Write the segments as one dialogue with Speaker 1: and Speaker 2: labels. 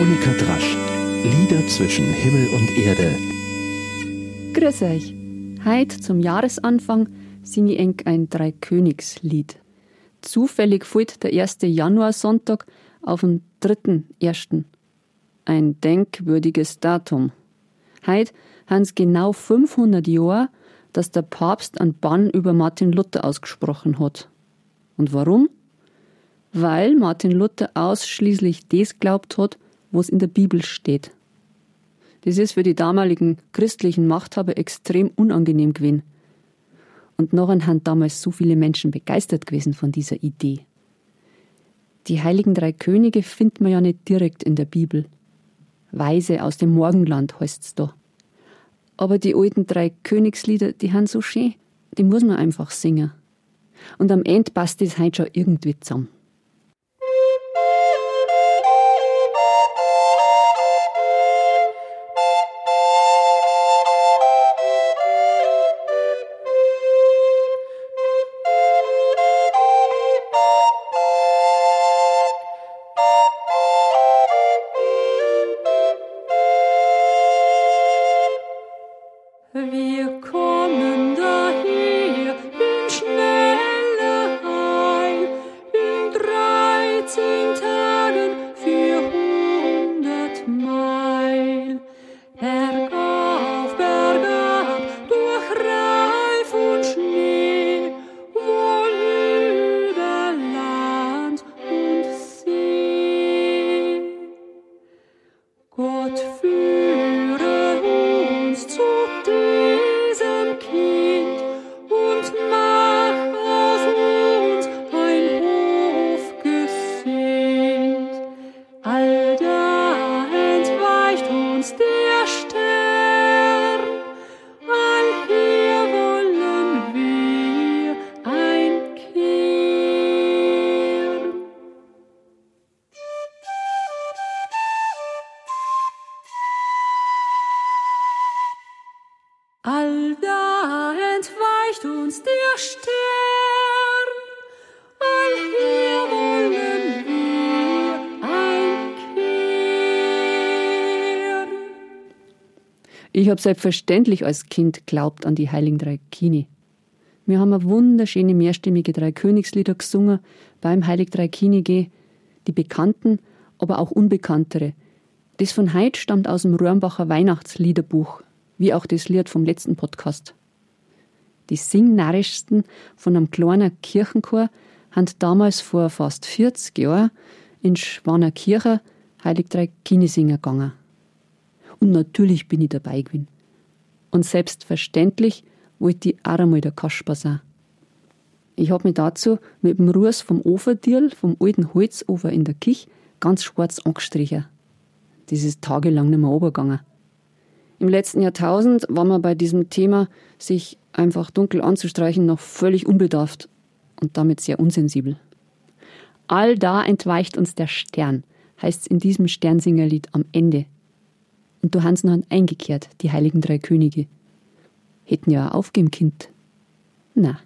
Speaker 1: Monika Drasch. Lieder zwischen Himmel und Erde.
Speaker 2: Grüß euch. Heute zum Jahresanfang singe ich ein Dreikönigslied. Zufällig fällt der 1. Januarsonntag auf den 3.1. Ein denkwürdiges Datum. Haben es genau 500 Jahre, dass der Papst einen Bann über Martin Luther ausgesprochen hat. Und warum? Weil Martin Luther ausschließlich das glaubt hat, was in der Bibel steht. Das ist für die damaligen christlichen Machthaber extrem unangenehm gewesen. Und noch haben damals so viele Menschen begeistert gewesen von dieser Idee. Die heiligen drei Könige findet man ja nicht direkt in der Bibel. Weise aus dem Morgenland heißt's da. Aber die alten drei Königslieder, die haben so schön, die muss man einfach singen. Und am Ende passt das heute schon irgendwie zusammen. Ich habe selbstverständlich als Kind glaubt an die Heiligen Drei Kini. Wir haben eine wunderschöne mehrstimmige Drei Königslieder gesungen beim Heilig Drei Kini die bekannten, aber auch unbekanntere. Das von Heid stammt aus dem Röhrenbacher Weihnachtsliederbuch, wie auch das Lied vom letzten Podcast. Die singnarrischsten von einem kleinen Kirchenchor haben damals vor fast 40 Jahren in Schwanerkirche Heilig Drei Kini singen gegangen. Und natürlich bin ich dabei gewesen. Und selbstverständlich wollte ich auch einmal der Kasper sein. Ich habe mich dazu mit dem Ruß vom Oferdierl, vom alten Holzofer in der Kich, ganz schwarz angestrichen. Das ist tagelang nicht mehr runtergegangen. Im letzten Jahrtausend war man bei diesem Thema, sich einfach dunkel anzustreichen, noch völlig unbedarft und damit sehr unsensibel. All da entweicht uns der Stern, heißt es in diesem Sternsingerlied am Ende und du Hansen han eingekehrt, die heiligen drei Könige. Hätten ja aufgeben Kind. Na,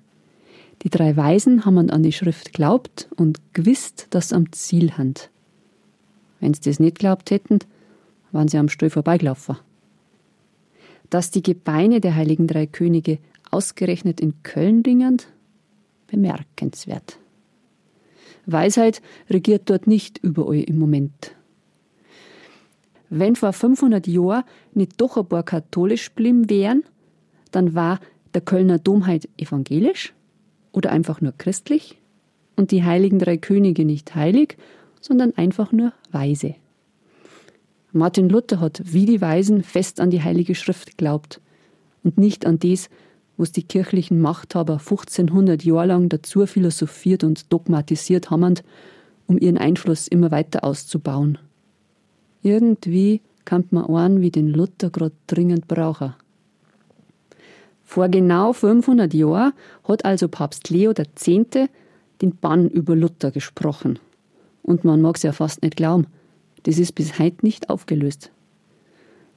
Speaker 2: die drei Weisen haben an die Schrift glaubt und gewusst, dass sie am Ziel hand. Wenn sie das nicht glaubt hätten, waren sie am Stall vorbeigelaufen. Dass die Gebeine der heiligen drei Könige ausgerechnet in Köln ringen, bemerkenswert. Weisheit regiert dort nicht überall im Moment. Wenn vor 500 Jahren nicht doch ein paar katholisch blieben wären, dann war der Kölner Dom halt evangelisch oder einfach nur christlich und die heiligen drei Könige nicht heilig, sondern einfach nur weise. Martin Luther hat wie die Weisen fest an die Heilige Schrift geglaubt und nicht an das, was die kirchlichen Machthaber 1500 Jahre lang dazu philosophiert und dogmatisiert haben, um ihren Einfluss immer weiter auszubauen. Irgendwie kann man einen wie den Luther grad dringend brauchen. Vor genau 500 Jahren hat also Papst Leo X. den Bann über Luther gesprochen. Und man mag es ja fast nicht glauben, das ist bis heute nicht aufgelöst.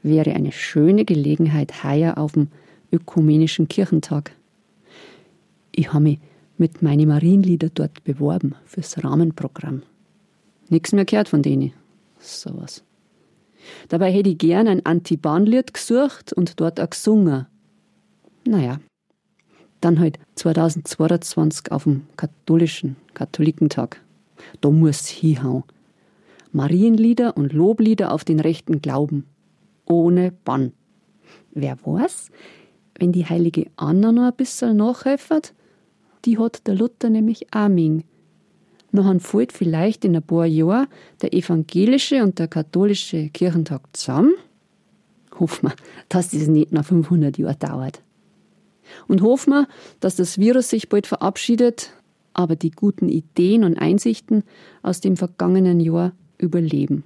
Speaker 2: Wäre eine schöne Gelegenheit heuer auf dem Ökumenischen Kirchentag. Ich habe mich mit meinen Marienlieder dort beworben fürs Rahmenprogramm. Nichts mehr gehört von denen. Sowas. Dabei hätte ich gern ein Anti-Bahn-Lied gesucht und dort auch gesungen. Naja, dann halt 2022 auf dem katholischen Katholikentag. Da muss hinhauen. Marienlieder und Loblieder auf den rechten Glauben. Ohne Bann. Wer weiß, wenn die heilige Anna noch ein bisschen nachhelfen, die hat der Luther nämlich auch Ming. Nachher fällt vielleicht in ein paar Jahren der evangelische und der katholische Kirchentag zusammen. Hoffen wir, dass das nicht noch 500 Jahre dauert. Und hoffen wir, dass das Virus sich bald verabschiedet, aber die guten Ideen und Einsichten aus dem vergangenen Jahr überleben.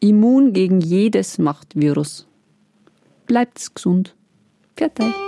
Speaker 2: Immun gegen jedes Machtvirus. Bleibt's gesund. Fertig.